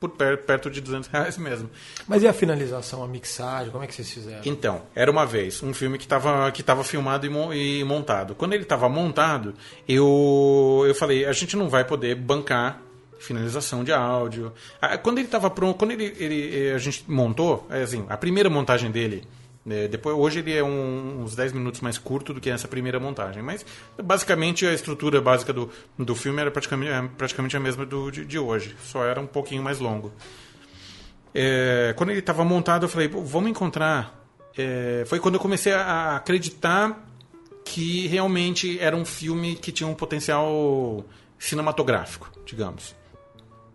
por per- perto de 200 reais mesmo. Mas e a finalização, a mixagem, como é que vocês fizeram? Então, era uma vez um filme que estava que tava filmado e, e montado. Quando ele estava montado, eu, eu falei, a gente não vai poder bancar finalização de áudio. Ah, Quando ele estava pronto, quando ele, ele- a gente montou, é assim, a primeira montagem dele, né, depois hoje ele é um- uns 10 minutos mais curto do que essa primeira montagem, mas basicamente a estrutura básica do, do filme era praticamente, é praticamente a mesma do, de, de hoje, só era um pouquinho mais longo. É, quando ele estava montado, eu falei, "Pô, vamos encontrar. É, foi quando eu comecei a acreditar que realmente era um filme que tinha um potencial cinematográfico, digamos.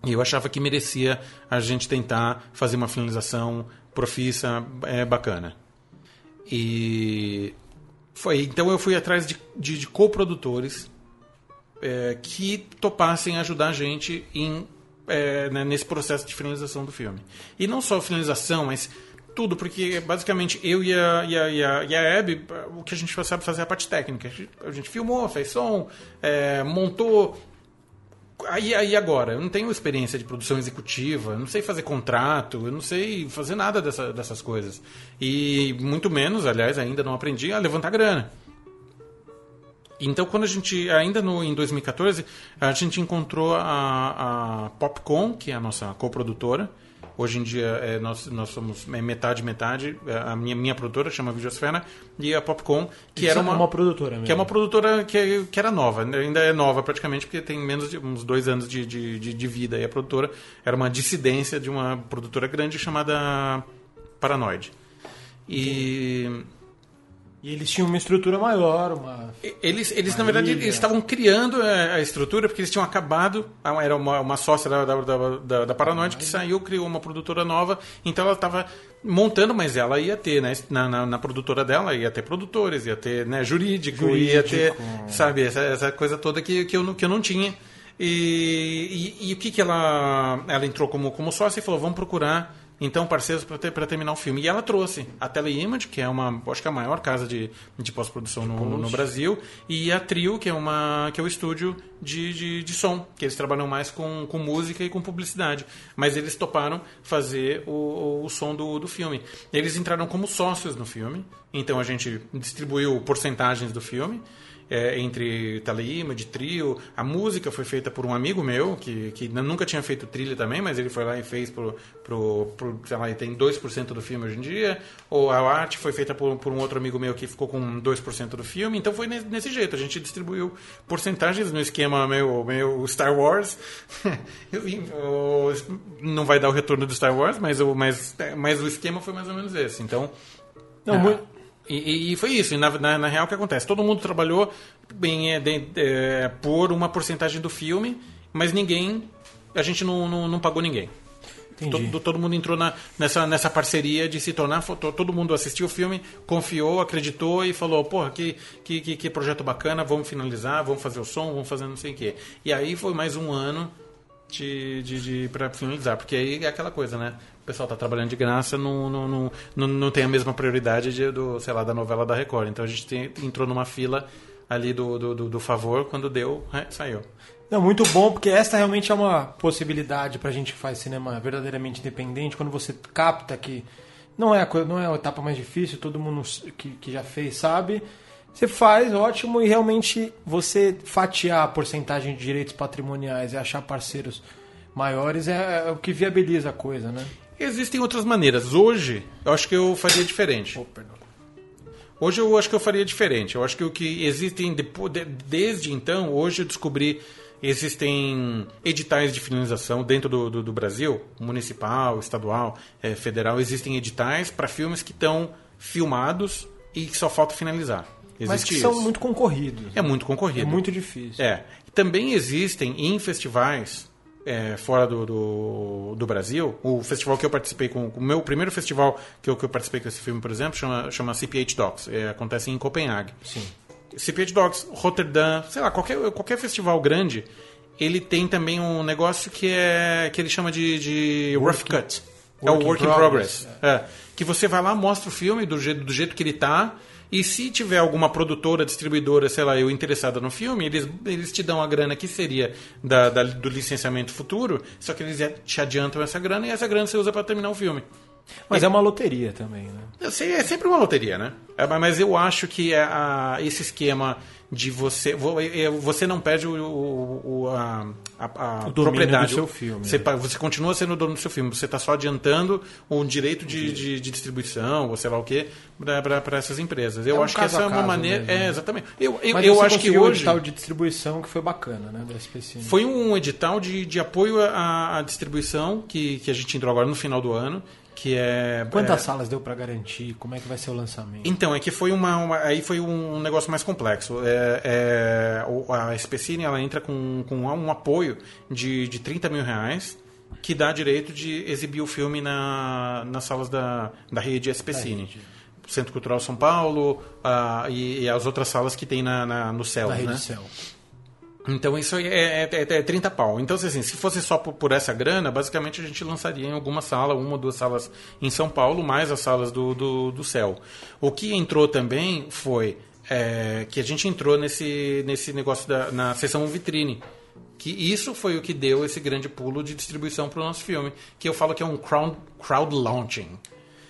E eu achava que merecia a gente tentar fazer uma finalização profissa, é, bacana. E foi então eu fui atrás de, de, de coprodutores é, que topassem ajudar a gente em, é, né, nesse processo de finalização do filme. E não só finalização, mas tudo, porque basicamente eu e a, e a, e a, e a Abby, o que a gente sabe fazer é a parte técnica. A gente, a gente filmou, fez som, é, montou. Aí, aí agora, eu não tenho experiência de produção executiva, eu não sei fazer contrato, eu não sei fazer nada dessa, dessas coisas. E muito menos, aliás, ainda não aprendi a levantar grana. Então, quando a gente, ainda no, em 2014, a gente encontrou a, a Popcom, que é a nossa coprodutora. Hoje em dia é, nós, nós somos metade, metade. A minha, minha produtora chama Videosfera e a Popcom, que Isso era é uma, uma produtora mesmo. que é uma produtora que, que era nova, ainda é nova praticamente, porque tem menos de uns dois anos de, de, de, de vida. E a produtora era uma dissidência de uma produtora grande chamada Paranoid. E E eles tinham uma estrutura maior, uma. eles, eles na verdade, eles estavam criando a, a estrutura porque eles tinham acabado. Era uma, uma sócia da, da, da, da, Paranoid que saiu, criou uma produtora nova. Então ela estava montando, mas ela ia ter, né? Na, na, na produtora dela ia ter produtores, ia ter né, jurídico, ia ter, Jurídico. sabe, essa, essa coisa toda que, que, eu, não- que eu não tinha. E, e, e o que, que ela. Ela entrou como, como sócia e falou: vamos procurar então parceiros para ter, terminar o filme. E ela trouxe a Teleimage, que é uma, acho que é a maior casa de, de pós-produção no, no Brasil, e a Trio, que é, uma, que é o estúdio de, de, de som, que eles trabalham mais com, com música e com publicidade. Mas eles toparam fazer o, o, o som do, do filme. Eles entraram como sócios no filme, então a gente distribuiu porcentagens do filme é, entre Teleimage, Trio. A música foi feita por um amigo meu, que, que nunca tinha feito trilha também, mas ele foi lá e fez pro, pro, pro sei lá, e tem 2% do filme hoje em dia. Ou a arte foi feita por, por um outro amigo meu que ficou com 2% do filme. Então foi nesse, jeito, a gente distribuiu porcentagens no esquema meu, meu Star Wars. Não vai dar o retorno do Star Wars, mas o, mas, mas o esquema foi mais ou menos esse. Então, Não, ah, muito- E, e- foi isso. E na, na, na real, o que acontece? Todo mundo trabalhou bem, é, de- é, por uma porcentagem do filme, mas ninguém. A gente não, não, não pagou ninguém. Todo, todo mundo entrou na, nessa, nessa parceria de se tornar. Todo mundo assistiu o filme, confiou, acreditou e falou: porra, que, que, que, que projeto bacana, vamos finalizar, vamos fazer o som, vamos fazer não sei o quê. E aí foi mais um ano de, de, de, para finalizar, porque aí é aquela coisa, né? O pessoal tá trabalhando de graça, não, não, não, não, não tem a mesma prioridade de, do, sei lá, da novela da Record. Então a gente tem- entrou numa fila ali do, do, do, do favor, quando deu, é, saiu. Não, muito bom, porque esta realmente é uma possibilidade pra gente que faz cinema verdadeiramente independente, quando você capta que não é a, não é a etapa mais difícil, todo mundo que, que já fez sabe. Você faz, ótimo, e realmente você fatiar a porcentagem de direitos patrimoniais e achar parceiros maiores é, é o que viabiliza a coisa, né? Existem outras maneiras. Hoje, eu acho que eu faria diferente. Hoje eu acho que eu faria diferente. Eu acho que o que existem depo- de- desde então, hoje eu descobri existem editais de finalização dentro do, do, do Brasil, municipal, estadual, eh, federal, existem editais para filmes que estão filmados e que só falta finalizar. Existe Mas que isso. são muito concorridos. É muito concorrido. É muito difícil. É. Também existem em festivais é, fora do, do, do Brasil. O festival que eu participei com. O meu primeiro festival que eu, que eu participei com esse filme, por exemplo, chama, chama CPH Docs. É, acontece em Copenhague. Sim. CPH Docs, Rotterdam, sei lá, qualquer, qualquer festival grande, ele tem também um negócio que é que ele chama de, de rough cut. é o work in work in progress. É. Que você vai lá, mostra o filme do jeito, do jeito que ele tá. E se tiver alguma produtora, distribuidora, sei lá, eu interessada no filme, eles, eles te dão a grana que seria da, da- do licenciamento futuro, só que eles te adiantam essa grana e essa grana você usa para terminar o filme. Mas é uma loteria também, né? Eu sei, é sempre uma loteria, né? É, mas eu acho que é a- esse esquema de você. vo- é, Você não perde o, o- a, a- a O propriedade. do seu filme, Você, né? você continua sendo o dono do seu filme. Você está só adiantando o direito de, de, de distribuição, ou sei lá o quê, para essas empresas. Eu É um acho que essa é uma maneira. mesmo, é, né? exatamente. Eu, eu, Mas eu você acho que conseguiu um hoje. edital de distribuição que foi bacana, né? Da. Foi um edital de, de apoio à, à distribuição que, que a gente entrou agora no final do ano. Que é. Quantas é, salas deu pra garantir? Como é que vai ser o lançamento? Então, é que foi uma, uma- aí foi um negócio mais complexo. É, é, a Especine ela entra com, com um apoio de, de 30 mil reais que dá direito de exibir o filme na, nas salas da, da rede Especine. Centro Cultural São Paulo ah, e, e as outras salas que tem na, na- no céu. Rede né? Céu. Então isso é, é, é, é 30 pau. Então, assim, se fosse só por, por essa grana, basicamente a gente lançaria em alguma sala, uma ou duas salas em São Paulo, mais as salas do, do, do céu. O que entrou também foi é, que a gente entrou nesse, nesse negócio da, na sessão vitrine. Que isso foi o que deu esse grande pulo de distribuição para o nosso filme, que eu falo que é um crowd, crowd launching.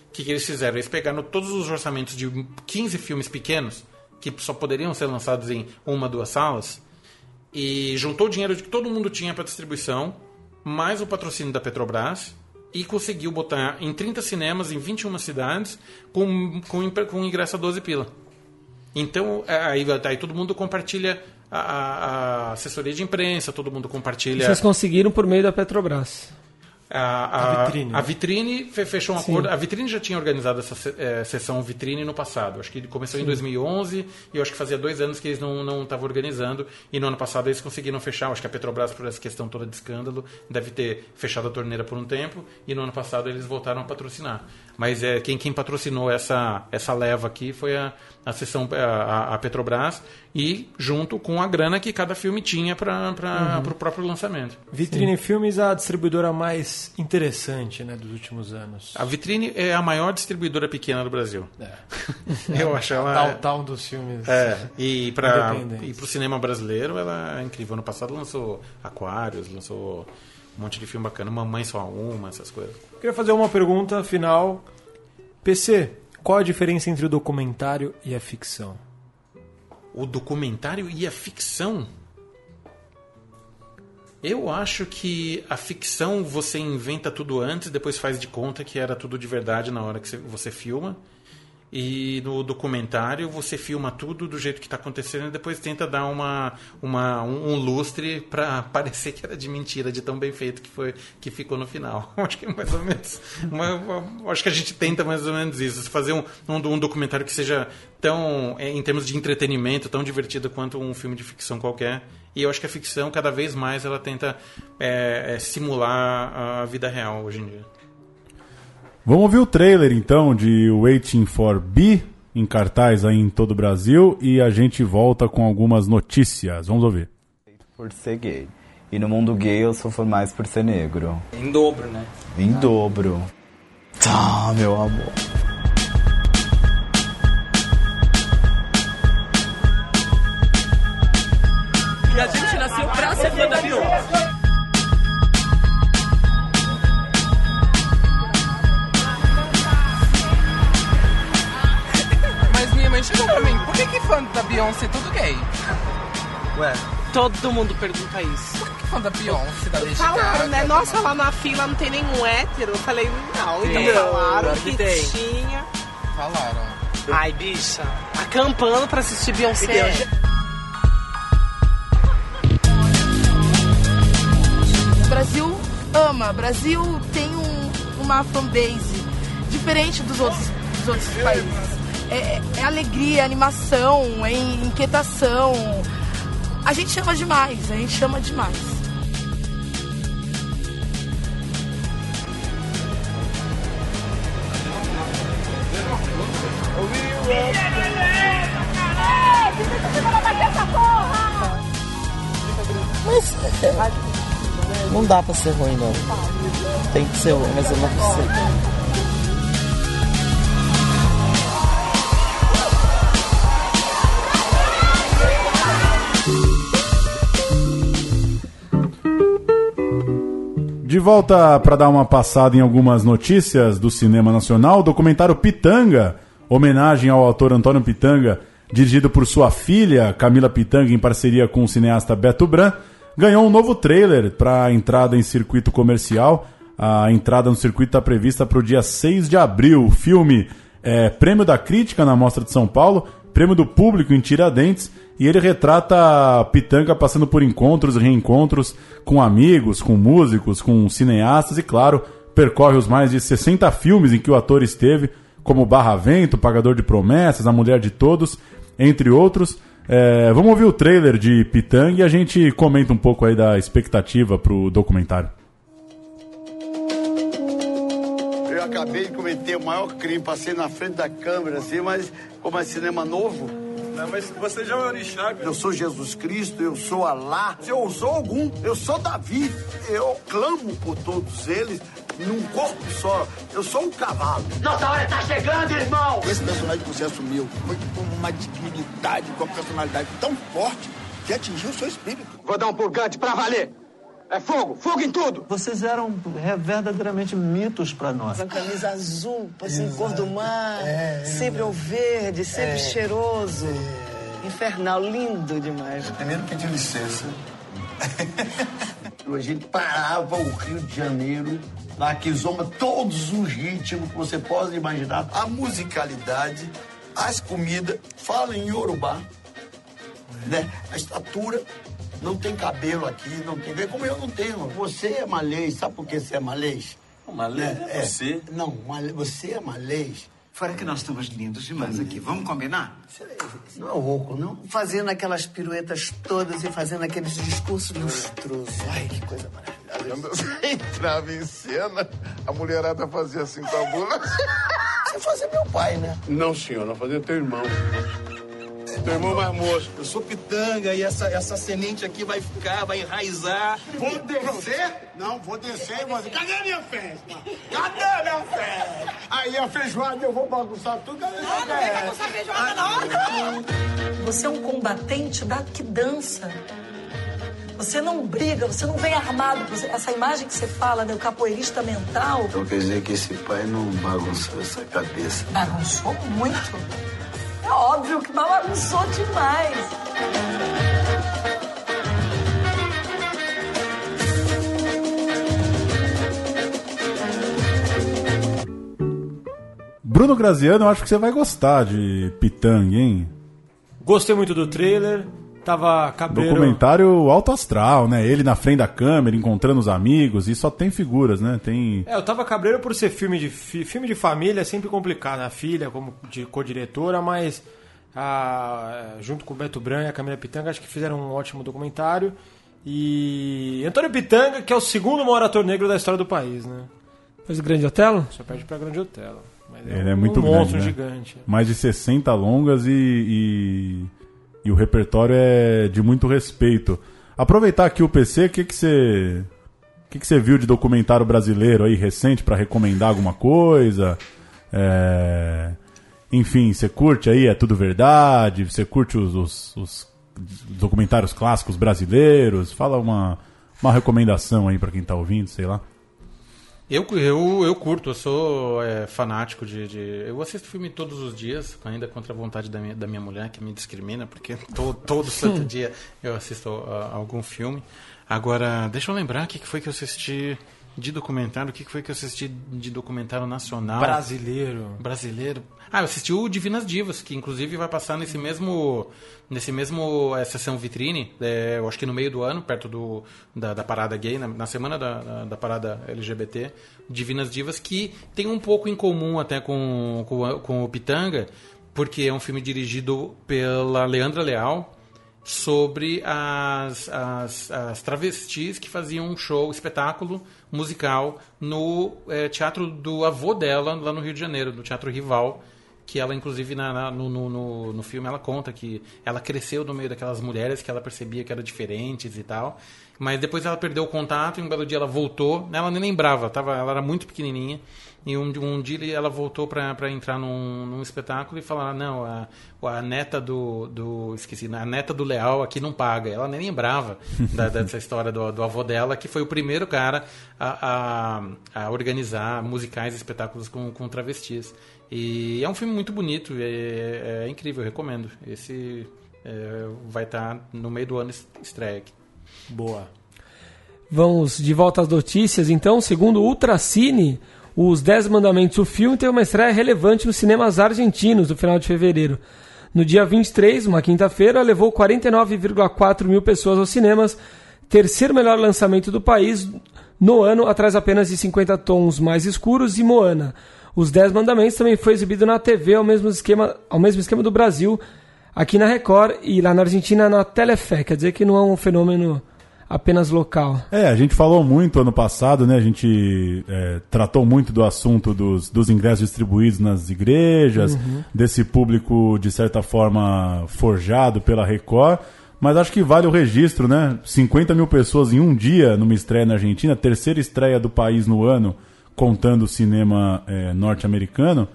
O que, que eles fizeram? Eles pegaram todos os orçamentos de 15 filmes pequenos, que só poderiam ser lançados em uma, duas salas, e juntou o dinheiro que todo mundo tinha para distribuição, mais o patrocínio da Petrobras, e conseguiu botar em 30 cinemas em 21 cidades com, com, com ingresso a 12 pila. Então, é, aí, aí todo mundo compartilha a, a- a assessoria de imprensa, todo mundo compartilha Vocês conseguiram por meio da Petrobras. A, a, A vitrine. a vitrine fe- fechou um Sim. acordo. A vitrine já tinha organizado essa eh, sessão vitrine no passado. Acho que começou em 2011 e eu acho que fazia dois anos que eles não não estavam organizando. E no ano passado eles conseguiram fechar. Acho que a Petrobras, por essa questão toda de escândalo, deve ter fechado a torneira por um tempo. E no ano passado eles voltaram a patrocinar. Mas é, quem, quem patrocinou essa, essa leva aqui foi a, a sessão, a, a- a Petrobras, e junto com a grana que cada filme tinha para o próprio lançamento. Vitrine Filmes, a distribuidora mais interessante né, dos últimos anos. A Vitrine é a maior distribuidora pequena do Brasil. É. Eu acho ela. Downtown dos filmes. É, e para o cinema brasileiro ela é incrível. Ano passado lançou Aquários, lançou um monte de filme bacana. Mamãe Só Uma, essas coisas. Queria fazer uma pergunta final. PC, qual a diferença entre o documentário e a ficção? O documentário e a ficção? Eu acho que a ficção você inventa tudo antes, depois faz de conta que era tudo de verdade na hora que você- você filma. E no documentário você filma tudo do jeito que está acontecendo e depois tenta dar uma, uma, um, lustre para parecer que era de mentira, de tão bem feito que foi que ficou no final. Acho que é mais ou menos. uma- acho que a gente tenta mais ou menos isso. Fazer um, um, um documentário que seja tão, é, em termos de entretenimento, tão divertido quanto um filme de ficção qualquer. E eu acho que a ficção, cada vez mais, ela tenta é, é, simular a vida real hoje em dia. Vamos ouvir o trailer então de Waiting for B em cartaz aí em todo o Brasil e a gente volta com algumas notícias. Vamos ouvir. por ser gay. E no mundo gay eu sofro mais por ser negro. Em dobro, né? Em dobro. Tá, meu amor. Fã da Beyoncé tudo gay? Ué, Todo mundo pergunta isso. Por que, fã da Beyoncé, da Lady Falaram, Gaga, né? Nossa, lá na fila não tem nenhum hétero. Eu falei, não. Então Tem. falaram Claro que que tem. tinha. Falaram. Ai, bicha. Acampando pra assistir Beyoncé. O Brasil ama, o Brasil tem um- uma fanbase diferente dos outros, dos outros países. É, é- é alegria, é animação, é inquietação. A gente ama demais, a gente ama demais. Mas é, não dá pra ser ruim, não. Tem que ser ruim, mas eu não consigo. Volta para dar uma passada em algumas notícias do cinema nacional, o documentário Pitanga, homenagem ao autor Antônio Pitanga, dirigido por sua filha Camila Pitanga em parceria com o cineasta Beto Bran, ganhou um novo trailer para a entrada em circuito comercial. A entrada no circuito está prevista para o dia 6 de abril. O filme é prêmio da crítica na Mostra de São Paulo, prêmio do público em Tiradentes, e ele retrata a Pitanga passando por encontros e reencontros com amigos, com músicos, com cineastas e, claro, percorre os mais de 60 filmes em que o ator esteve, como Barra Vento, Pagador de Promessas, A Mulher de Todos, entre outros. É, vamos ouvir o trailer de Pitang e a gente comenta um pouco aí da expectativa pro documentário. Eu acabei de cometer o maior crime, passei na frente da câmera, assim, mas como é cinema novo. Não, mas você já é um orixá, cara. Eu sou Jesus Cristo, eu sou Alá, eu sou algum, eu sou Davi, eu clamo por todos eles num corpo só. Eu sou um cavalo. Nossa hora tá chegando, irmão! Esse personagem que você assumiu foi com uma dignidade, com uma personalidade tão forte que atingiu o seu espírito. Vou dar um purgante pra valer. É fogo, fogo em tudo. Vocês eram é, verdadeiramente mitos para nós. Uma camisa azul, assim, cor do mar, é, sempre ao verde, sempre É. cheiroso. Infernal, lindo demais. Primeiro pedir licença. a gente parava o Rio de Janeiro, lá que zoma todos os ritmos que você possa imaginar. A musicalidade, as comidas, fala em Yorubá, né? A estatura, não tem cabelo aqui, não tem... Como eu não tenho. Você é malês, sabe por que você é malês? malês é você. Não, você é malês. Fora que nós estamos lindos demais aqui. Vamos combinar? Não é rouco, não? Fazendo aquelas piruetas todas e fazendo aqueles discursos lustrosos. Ai, que coisa maravilhosa. Entrava em cena, a mulherada fazia assim com a bula. Você fazia meu pai, né? Não, senhor, não fazia teu irmão. Teu irmão mais moço. Eu sou pitanga e essa, essa semente aqui vai ficar, vai enraizar. Vou descer? Não, vou descer e vou dizer, cadê a minha festa? Cadê a minha festa? Aí a feijoada eu vou bagunçar tudo. Não, não vem bagunçar a feijoada, não. Você é um combatente da que dança. Você não briga, você não vem armado. Essa imagem que você fala, né, o capoeirista mental, Então quer dizer que esse pai não bagunçou essa cabeça. bagunçou muito. É óbvio que bagunçou demais. Bruno Graziano, eu acho que você vai gostar de Pitang, hein? Gostei muito do trailer. Tava cabreiro. Documentário alto astral, né? Ele na frente da câmera, encontrando os amigos, e só tem figuras, né? Tem. É, eu tava cabreiro por ser filme de fi- filme de família, é sempre complicado. A filha como de co-diretora, mas a- junto com o Beto Branco e a Camila Pitanga, acho que fizeram um ótimo documentário. E Antônio Pitanga, que é o segundo maior ator negro da história do país, né? Fez o Grande Otelo? Só perde pra Grande Otelo. Mas Ele um, é muito um grande, monstro né? gigante. Mais de 60 longas e, e, e o repertório é de muito respeito. Aproveitar aqui o PC, o que que você o que que você viu de documentário brasileiro aí recente pra recomendar alguma coisa? É, Enfim, você curte aí É Tudo Verdade? Você curte os, os- os documentários clássicos brasileiros? Fala uma, uma recomendação aí pra quem tá ouvindo, sei lá. Eu, eu, eu curto, eu sou é, fanático de, de- Eu assisto filme todos os dias, ainda contra a vontade da minha, da minha mulher, que me discrimina, porque to, todo santo dia eu assisto a, algum filme. Agora, deixa eu lembrar o que que foi que eu assisti de documentário, o que foi que eu assisti de documentário nacional. Brasileiro. Brasileiro. Ah, eu assisti o Divinas Divas, que inclusive vai passar nesse mesmo nesse mesmo é, sessão vitrine, é, eu acho que no meio do ano, perto do, da, da parada gay, na, na semana da, da, da parada LGBT, Divinas Divas, que tem um pouco em comum até com, com, com o Pitanga, porque é um filme dirigido pela Leandra Leal, sobre as, as, as travestis que faziam um show, espetáculo musical no eh, teatro do avô dela, lá no Rio de Janeiro, do Teatro Rival, que ela, inclusive, na, na- no, no, no, no filme, ela conta que ela cresceu no meio daquelas mulheres que ela percebia que eram diferentes e tal, mas depois ela perdeu o contato e um belo dia ela voltou, ela nem lembrava, tava, ela era muito pequenininha, e um, um dia ela voltou para entrar num, num espetáculo e falaram: não, a, a neta do, do. Esqueci, a neta do Leal aqui não paga. Ela nem lembrava da- dessa história do, do avô dela, que foi o primeiro cara a, a, a organizar musicais e espetáculos com, com travestis. E é um filme muito bonito, é, é incrível, eu recomendo. Esse é, vai estar no meio do ano es- estreia aqui. Boa. Vamos de volta às notícias, então. Segundo o Ultracine, os Dez Mandamentos, o filme teve uma estreia relevante nos cinemas argentinos no final de fevereiro. No dia 23, uma quinta-feira, levou 49,4 mil pessoas aos cinemas, terceiro melhor lançamento do país no ano, atrás apenas de 50 tons mais escuros e Moana. Os Dez Mandamentos também foi exibido na TV ao mesmo esquema, ao mesmo esquema do Brasil, aqui na Record e lá na Argentina na Telefé. Quer dizer que não é um fenômeno apenas local. É, a gente falou muito ano passado, né? A gente é, tratou muito do assunto dos, dos ingressos distribuídos nas igrejas, Uhum. desse público, de certa forma, forjado pela Record. Mas acho que vale o registro, né? 50 mil pessoas em um dia numa estreia na Argentina, terceira estreia do país no ano, contando o cinema é, norte-americano,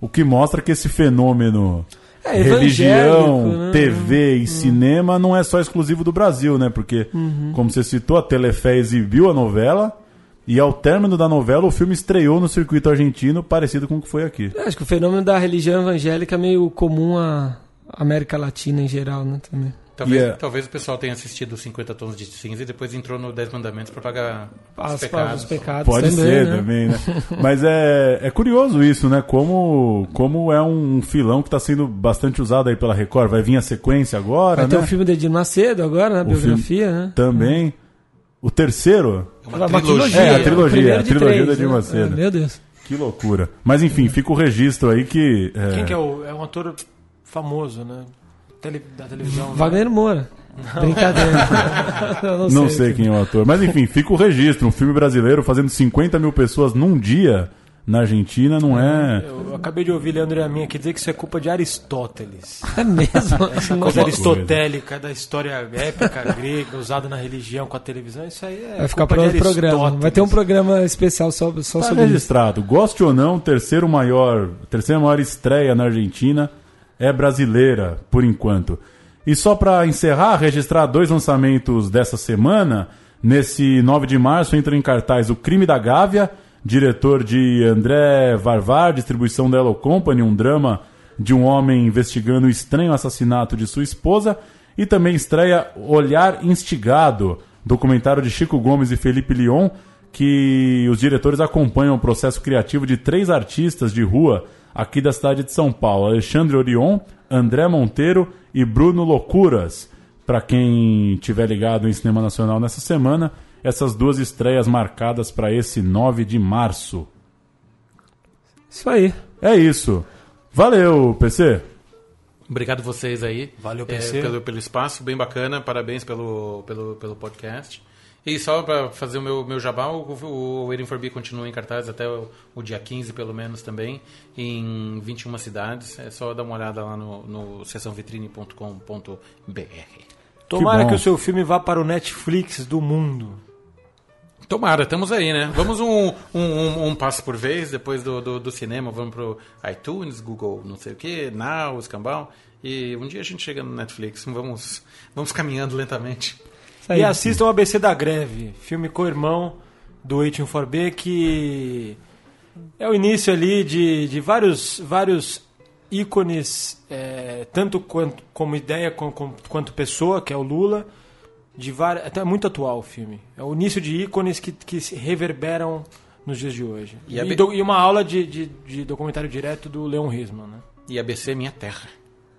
o que mostra que esse fenômeno É, religião, né? TV e cinema não é só exclusivo do Brasil, né? Porque, Uhum. como você citou, a Telefé exibiu a novela e ao término da novela o filme estreou no circuito argentino, parecido com o que foi aqui. Eu Acho que o fenômeno da religião evangélica é meio comum à América Latina em geral, né? Também. Talvez, é- talvez o pessoal tenha assistido 50 Tons de Cinza e depois entrou no 10 Mandamentos para pagar As- os pecados. os pecados Pode também, ser né? também, né? Mas é, é curioso isso, né? Como, como é um filão que está sendo bastante usado aí pela Record. Vai vir a sequência agora, Vai ter né? o filme de Edir Macedo agora, né? O filme Biografia, né? Também. O terceiro? Uma trilogia. É, a trilogia, a trilogia três, da Edir né? Macedo. É, meu Deus. Que loucura. Mas enfim, fica o registro aí que. é, Quem que é o. É um ator famoso, né? Tele- da televisão. né? Wagner Moura. Brincadeira. Eu Não, sei, quem é o ator. Mas enfim, fica o registro. Um filme brasileiro fazendo 50 mil pessoas num dia na Argentina não é. Eu acabei de ouvir Leandro e a minha aqui dizer que isso é culpa de Aristóteles. É mesmo? Essa coisa aristotélica da história épica grega usada na religião com a televisão, isso aí é. Vai ficar para outro programa. Aristóteles. Vai ter um programa especial só, só Tá sobre isso. registrado. Goste ou não, terceiro maior, terceira maior estreia na Argentina é brasileira, por enquanto. E só para encerrar, registrar dois lançamentos dessa semana. Nesse 9 de março entra em cartaz O Crime da Gávea, diretor de André Varvar, distribuição da Hello Company, um drama de um homem investigando o estranho assassinato de sua esposa. E também estreia Olhar Instigado, documentário de Chico Gomes e Felipe Lion, que os diretores acompanham o processo criativo de três artistas de rua aqui da cidade de São Paulo: Alexandre Orion, André Monteiro e Bruno Loucuras. Para quem tiver ligado em cinema nacional nessa semana, essas duas estreias marcadas para esse 9 de março. Isso aí. É isso. Valeu, PC. Obrigado vocês aí. Valeu, é, PC. pelo, pelo espaço, bem bacana. Parabéns pelo, pelo, pelo podcast. E só para fazer o meu, meu jabá, o, o Waiting for Be continua em cartaz até o, o dia 15, pelo menos, também, em 21 cidades. É só dar uma olhada lá no, no sessãovitrine.com.br. Tomara bom. que, o seu filme vá para o Netflix do mundo. Tomara, estamos aí, né? Vamos um, um, um, um passo por vez, depois do, do, do cinema, vamos pro iTunes, Google, não sei o que, Now, Escambau. E um dia a gente chega no Netflix, vamos, vamos caminhando lentamente. Aí. E assistam o ABC da Greve, filme co-irmão do 81 que é o início ali de, de vários, vários ícones, é, tanto quanto, como ideia com- com- quanto pessoa, que é o Lula. De várias, até é muito atual o filme. É o início de ícones que, que se reverberam nos dias de hoje. E E, do- e uma aula de, de, de documentário direto do Leon Risman, né? E ABC Minha Terra.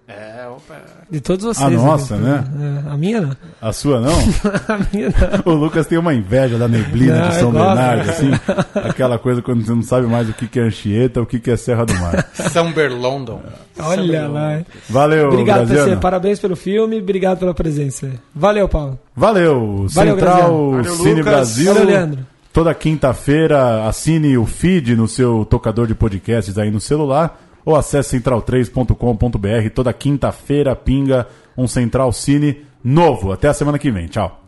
É, opa. De todos vocês. A nossa, né? É, a minha não. A sua não? a minha não. O Lucas tem uma inveja da neblina Não, de São eu gosto. Bernardo, assim. Aquela coisa quando você não sabe mais o que que é Anchieta, o que que é Serra do Mar. São Berlondon. Olha lá. Valeu, Obrigado, Graziano. PC. Parabéns pelo filme. Obrigado pela presença. Valeu, Paulo. Valeu, Valeu, Central. Valeu, Cine Lucas. Brasil. Valeu, Leandro. Toda quinta-feira assine o feed no seu tocador de podcasts aí no celular ou acesse central3.com.br. Toda quinta-feira pinga um Central Cine novo. Até a semana que vem. Tchau.